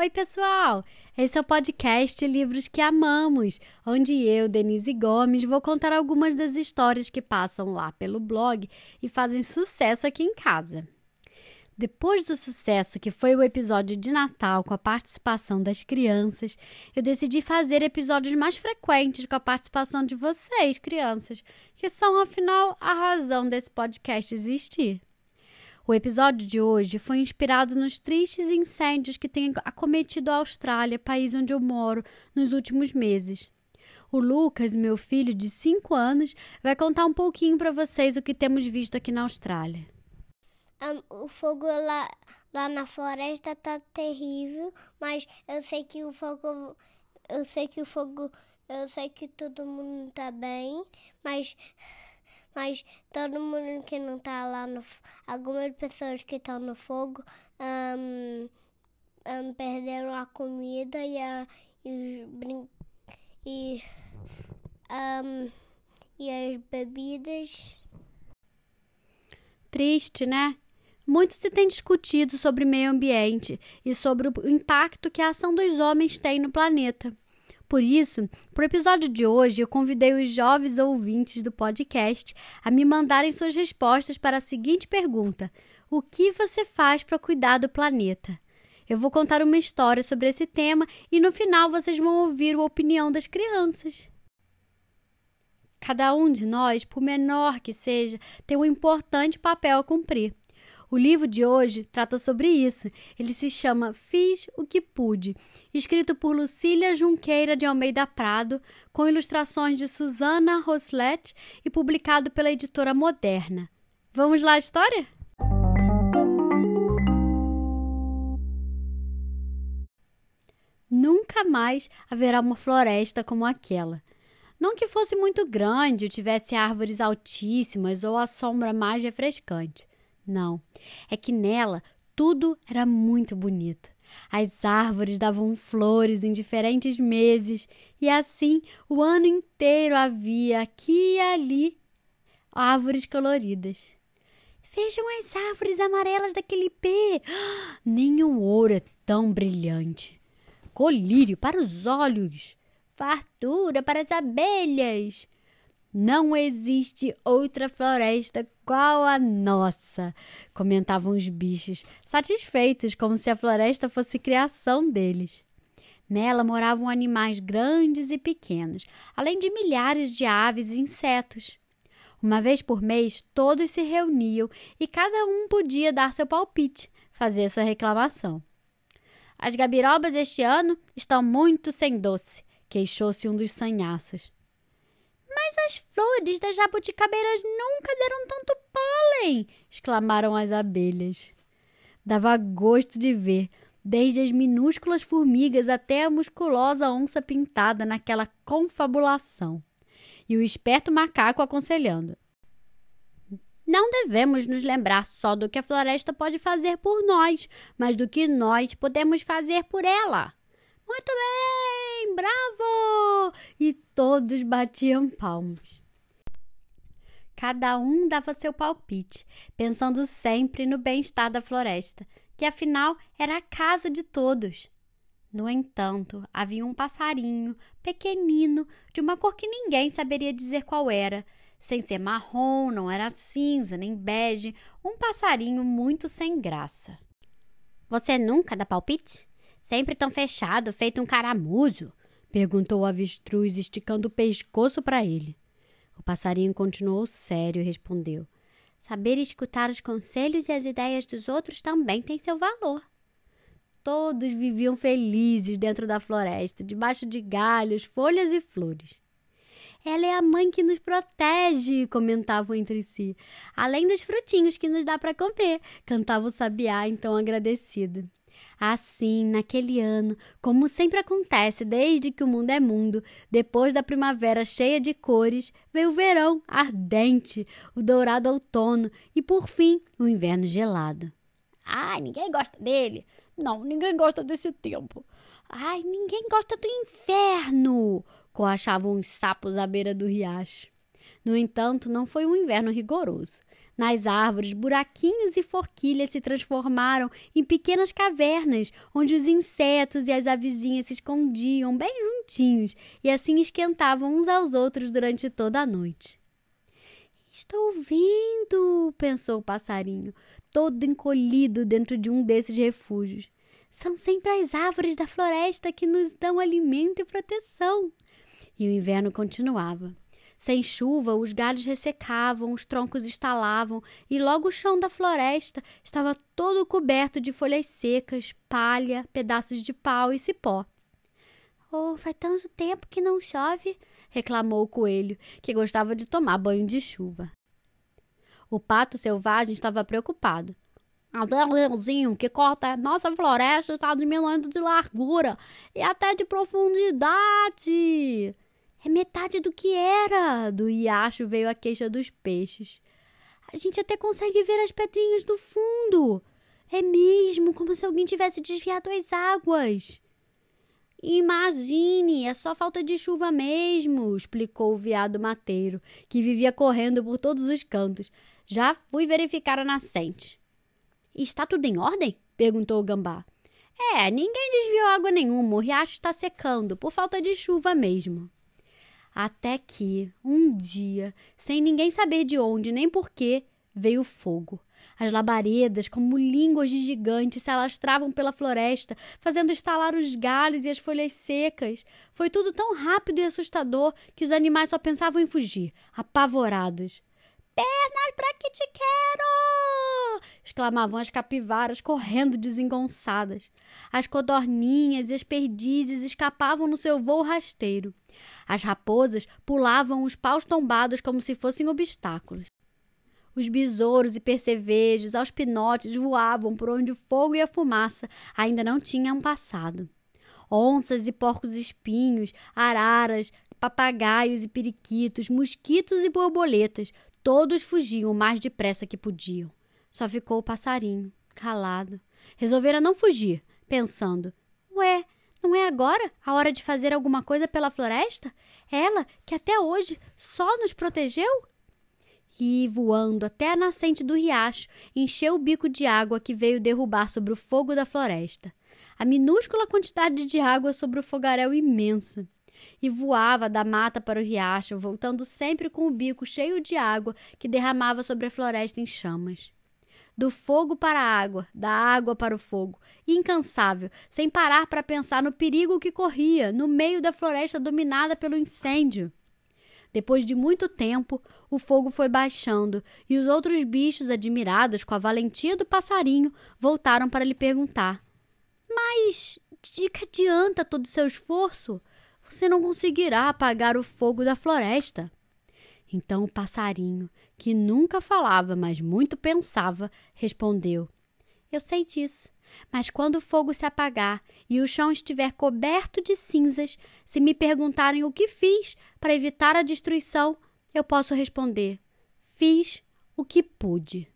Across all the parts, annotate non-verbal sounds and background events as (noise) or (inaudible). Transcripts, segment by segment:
Oi, pessoal! Esse é o podcast Livros que Amamos, onde eu, Denise Gomes, vou contar algumas das histórias que passam lá pelo blog e fazem sucesso aqui em casa. Depois do sucesso que foi o episódio de Natal com a participação das crianças, eu decidi fazer episódios mais frequentes com a participação de vocês, crianças, que são, afinal, a razão desse podcast existir. O episódio de hoje foi inspirado nos tristes incêndios que têm acometido a Austrália, país onde eu moro, nos últimos meses. O Lucas, meu filho de 5 anos, vai contar um pouquinho para vocês o que temos visto aqui na Austrália. Um, o fogo lá, lá na floresta tá terrível, mas eu sei que o fogo. Eu sei que o fogo. Eu sei que todo mundo tá bem, mas mas todo mundo que não está lá no algumas pessoas que estão no fogo um, um, perderam a comida e, a, e os brin e, um, e as bebidas. Triste, né? Muito se tem discutido sobre meio ambiente e sobre o impacto que a ação dos homens tem no planeta. Por isso, para o episódio de hoje, eu convidei os jovens ouvintes do podcast a me mandarem suas respostas para a seguinte pergunta: O que você faz para cuidar do planeta? Eu vou contar uma história sobre esse tema e no final vocês vão ouvir a opinião das crianças. Cada um de nós, por menor que seja, tem um importante papel a cumprir. O livro de hoje trata sobre isso. Ele se chama Fiz o que Pude, escrito por Lucília Junqueira de Almeida Prado, com ilustrações de Susana Roslet e publicado pela editora Moderna. Vamos lá história? Nunca mais haverá uma floresta como aquela. Não que fosse muito grande, tivesse árvores altíssimas ou a sombra mais refrescante. Não, é que nela tudo era muito bonito. As árvores davam flores em diferentes meses, e assim o ano inteiro havia aqui e ali árvores coloridas. Vejam as árvores amarelas daquele pé! (gasps) Nenhum ouro é tão brilhante. Colírio para os olhos, fartura para as abelhas, não existe outra floresta qual a nossa, comentavam os bichos, satisfeitos como se a floresta fosse criação deles. Nela moravam animais grandes e pequenos, além de milhares de aves e insetos. Uma vez por mês, todos se reuniam e cada um podia dar seu palpite, fazer sua reclamação. As gabirobas este ano estão muito sem doce, queixou-se um dos sanhaços. Mas as flores das jabuticabeiras nunca deram tanto pólen! exclamaram as abelhas. Dava gosto de ver, desde as minúsculas formigas até a musculosa onça pintada naquela confabulação. E o esperto macaco aconselhando: Não devemos nos lembrar só do que a floresta pode fazer por nós, mas do que nós podemos fazer por ela. Muito bem, bravo! E todos batiam palmas. Cada um dava seu palpite, pensando sempre no bem-estar da floresta, que afinal era a casa de todos. No entanto, havia um passarinho, pequenino, de uma cor que ninguém saberia dizer qual era. Sem ser marrom, não era cinza nem bege, um passarinho muito sem graça. Você nunca dá palpite? Sempre tão fechado, feito um caramujo? Perguntou o avestruz, esticando o pescoço para ele. O passarinho continuou sério e respondeu: Saber escutar os conselhos e as ideias dos outros também tem seu valor. Todos viviam felizes dentro da floresta, debaixo de galhos, folhas e flores. Ela é a mãe que nos protege, comentavam entre si. Além dos frutinhos que nos dá para comer, cantava o sabiá, então agradecido. Assim, naquele ano, como sempre acontece desde que o mundo é mundo, depois da primavera cheia de cores, veio o verão ardente, o dourado outono e, por fim, o inverno gelado. Ai, ninguém gosta dele. Não, ninguém gosta desse tempo. Ai, ninguém gosta do inferno, coachavam os sapos à beira do riacho. No entanto, não foi um inverno rigoroso. Nas árvores, buraquinhos e forquilhas se transformaram em pequenas cavernas, onde os insetos e as avezinhas se escondiam bem juntinhos e assim esquentavam uns aos outros durante toda a noite. Estou vendo, pensou o passarinho, todo encolhido dentro de um desses refúgios. São sempre as árvores da floresta que nos dão alimento e proteção. E o inverno continuava. Sem chuva, os galhos ressecavam, os troncos estalavam, e logo o chão da floresta estava todo coberto de folhas secas, palha, pedaços de pau e cipó. Oh, faz tanto tempo que não chove, reclamou o coelho, que gostava de tomar banho de chuva. O pato selvagem estava preocupado. Até o leãozinho que corta nossa floresta está diminuindo de largura e até de profundidade. É metade do que era. Do riacho veio a queixa dos peixes. A gente até consegue ver as pedrinhas do fundo. É mesmo, como se alguém tivesse desviado as águas. Imagine, é só falta de chuva mesmo, explicou o veado mateiro, que vivia correndo por todos os cantos. Já fui verificar a nascente. Está tudo em ordem? perguntou o gambá. É, ninguém desviou água nenhuma, o riacho está secando, por falta de chuva mesmo. Até que, um dia, sem ninguém saber de onde nem porquê, veio fogo. As labaredas, como línguas de gigantes, se alastravam pela floresta, fazendo estalar os galhos e as folhas secas. Foi tudo tão rápido e assustador que os animais só pensavam em fugir, apavorados. Pernas para que te quero! exclamavam as capivaras, correndo desengonçadas. As codorninhas e as perdizes escapavam no seu voo rasteiro. As raposas pulavam os paus tombados como se fossem obstáculos. Os besouros e percevejos, aos pinotes, voavam por onde o fogo e a fumaça ainda não tinham passado. Onças e porcos espinhos, araras, papagaios e periquitos, mosquitos e borboletas, todos fugiam o mais depressa que podiam. Só ficou o passarinho, calado. Resolvera não fugir, pensando: Ué, não é agora a hora de fazer alguma coisa pela floresta? Ela, que até hoje só nos protegeu? E, voando até a nascente do riacho, encheu o bico de água que veio derrubar sobre o fogo da floresta. A minúscula quantidade de água sobre o fogaréu imenso. E voava da mata para o riacho, voltando sempre com o bico cheio de água que derramava sobre a floresta em chamas do fogo para a água, da água para o fogo, incansável, sem parar para pensar no perigo que corria no meio da floresta dominada pelo incêndio. Depois de muito tempo, o fogo foi baixando e os outros bichos, admirados com a valentia do passarinho, voltaram para lhe perguntar: Mas de que adianta todo o seu esforço? Você não conseguirá apagar o fogo da floresta. Então o passarinho, que nunca falava, mas muito pensava, respondeu: Eu sei disso, mas quando o fogo se apagar e o chão estiver coberto de cinzas, se me perguntarem o que fiz para evitar a destruição, eu posso responder: Fiz o que pude.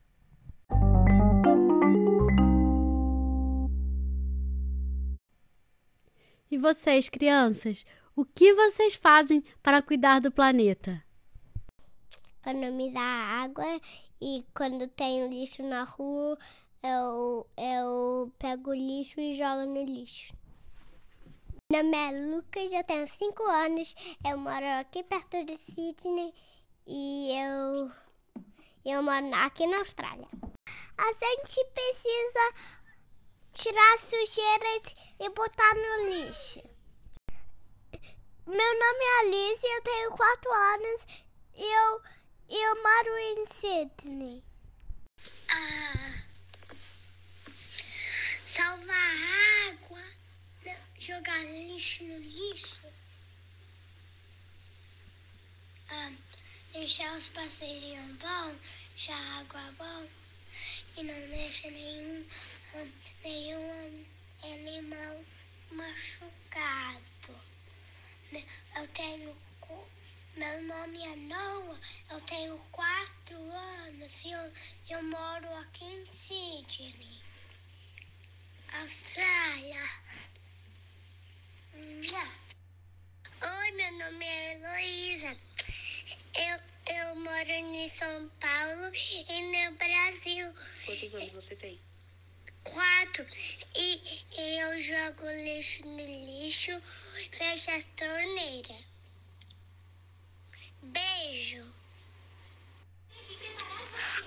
E vocês, crianças, o que vocês fazem para cuidar do planeta? Economizar água e quando tem lixo na rua, eu, eu pego o lixo e jogo no lixo. Meu nome é Lucas, eu tenho 5 anos, eu moro aqui perto de Sydney e eu, eu moro aqui na Austrália. A gente precisa tirar sujeiras e botar no lixo. Meu nome é Alice, eu tenho 4 anos e eu eu moro em Sydney. Ah, salvar água, jogar lixo no lixo. Ah, deixar os passarinhos bons, deixar água bom e não deixa nenhum, nenhum animal machucado. Eu tenho meu nome é Noah, eu tenho quatro anos e eu, eu moro aqui em Sydney, Austrália. Oi, meu nome é Heloísa. Eu, Eu moro em São Paulo e no Brasil. Quantos anos você tem? Quatro. E, e eu jogo lixo no lixo, fecho as torneiras. Beijo.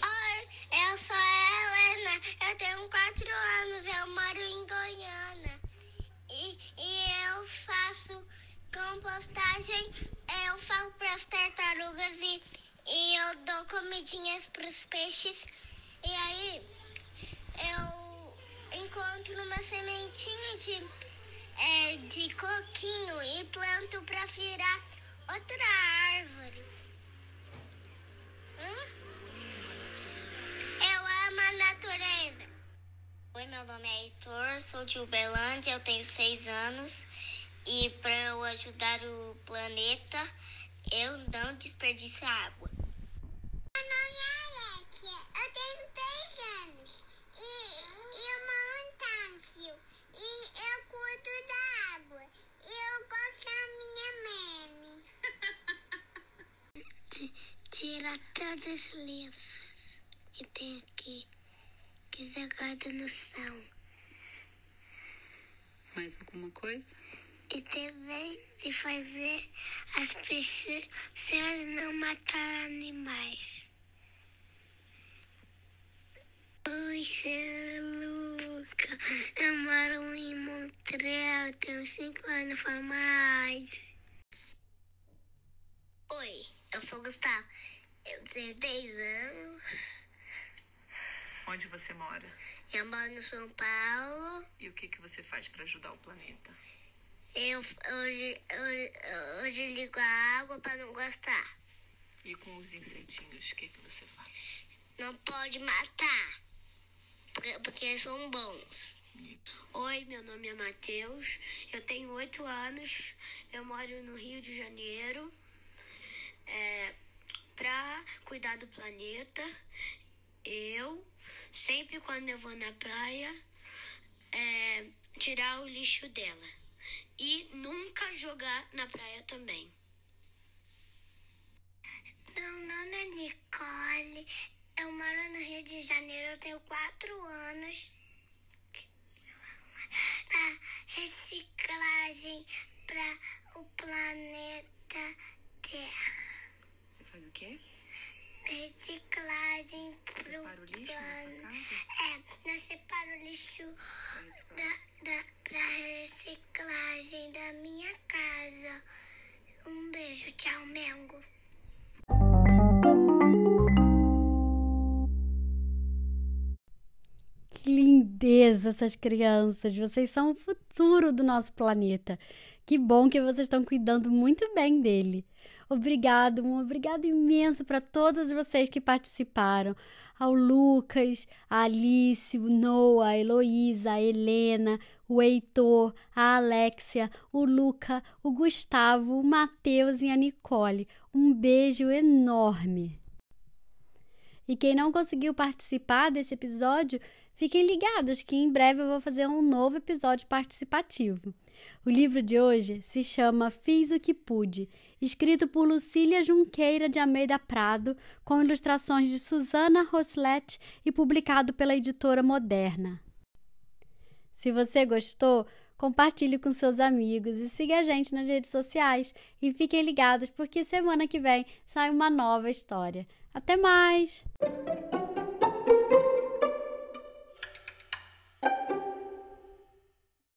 Oi, eu sou a Helena. Eu tenho quatro anos. Eu moro em Goiânia. E, e eu faço compostagem. Eu falo para as tartarugas e, e eu dou comidinhas para os peixes. E aí eu encontro uma sementinha de, é, de coquinho e planto para virar outra árvore. Hum? Eu amo a natureza. Oi, meu nome é Heitor, sou de Uberlândia, eu tenho seis anos. E para eu ajudar o planeta, eu não desperdiço água. Meu nome é Alexia, eu tenho três anos. E, eu moro em Tânfio. E eu cuido da água. E eu gosto da minha meme. (laughs) Tira todas as lenças que tem aqui. Que jogada no chão. Mais alguma coisa? E também de fazer as pessoas não matar animais. Oi, sou Luca. Eu moro em Montreal, tenho cinco anos, falo mais. Oi, eu sou o Gustavo. Eu tenho 10 anos. Onde você mora? Eu moro no São Paulo. E o que, que você faz para ajudar o planeta? Eu hoje, hoje, hoje ligo a água para não gastar. E com os insetinhos, o que, que você faz? Não pode matar, porque, porque eles são bons. Oi, meu nome é Matheus, eu tenho oito anos, eu moro no Rio de Janeiro. É, para cuidar do planeta, eu, sempre quando eu vou na praia, é, tirar o lixo dela. E nunca jogar na praia também. Meu nome é Nicole, eu moro no Rio de Janeiro, eu tenho quatro anos. Na reciclagem para o planeta Terra. Você faz o quê? Reciclagem pro Separa o lixo? É, nós separo o lixo da, da, pra reciclagem da minha casa. Um beijo, tchau, Mengo. Que lindeza essas crianças! Vocês são o futuro do nosso planeta. Que bom que vocês estão cuidando muito bem dele. Obrigado, um obrigado imenso para todas vocês que participaram. Ao Lucas, a Alice, o Noah, a Heloísa, a Helena, o Heitor, a Alexia, o Luca, o Gustavo, o Matheus e a Nicole. Um beijo enorme. E quem não conseguiu participar desse episódio, fiquem ligados que em breve eu vou fazer um novo episódio participativo. O livro de hoje se chama Fiz o que Pude, escrito por Lucília Junqueira de Almeida Prado, com ilustrações de Susana Roslet e publicado pela editora Moderna. Se você gostou, compartilhe com seus amigos e siga a gente nas redes sociais. E fiquem ligados porque semana que vem sai uma nova história. Até mais!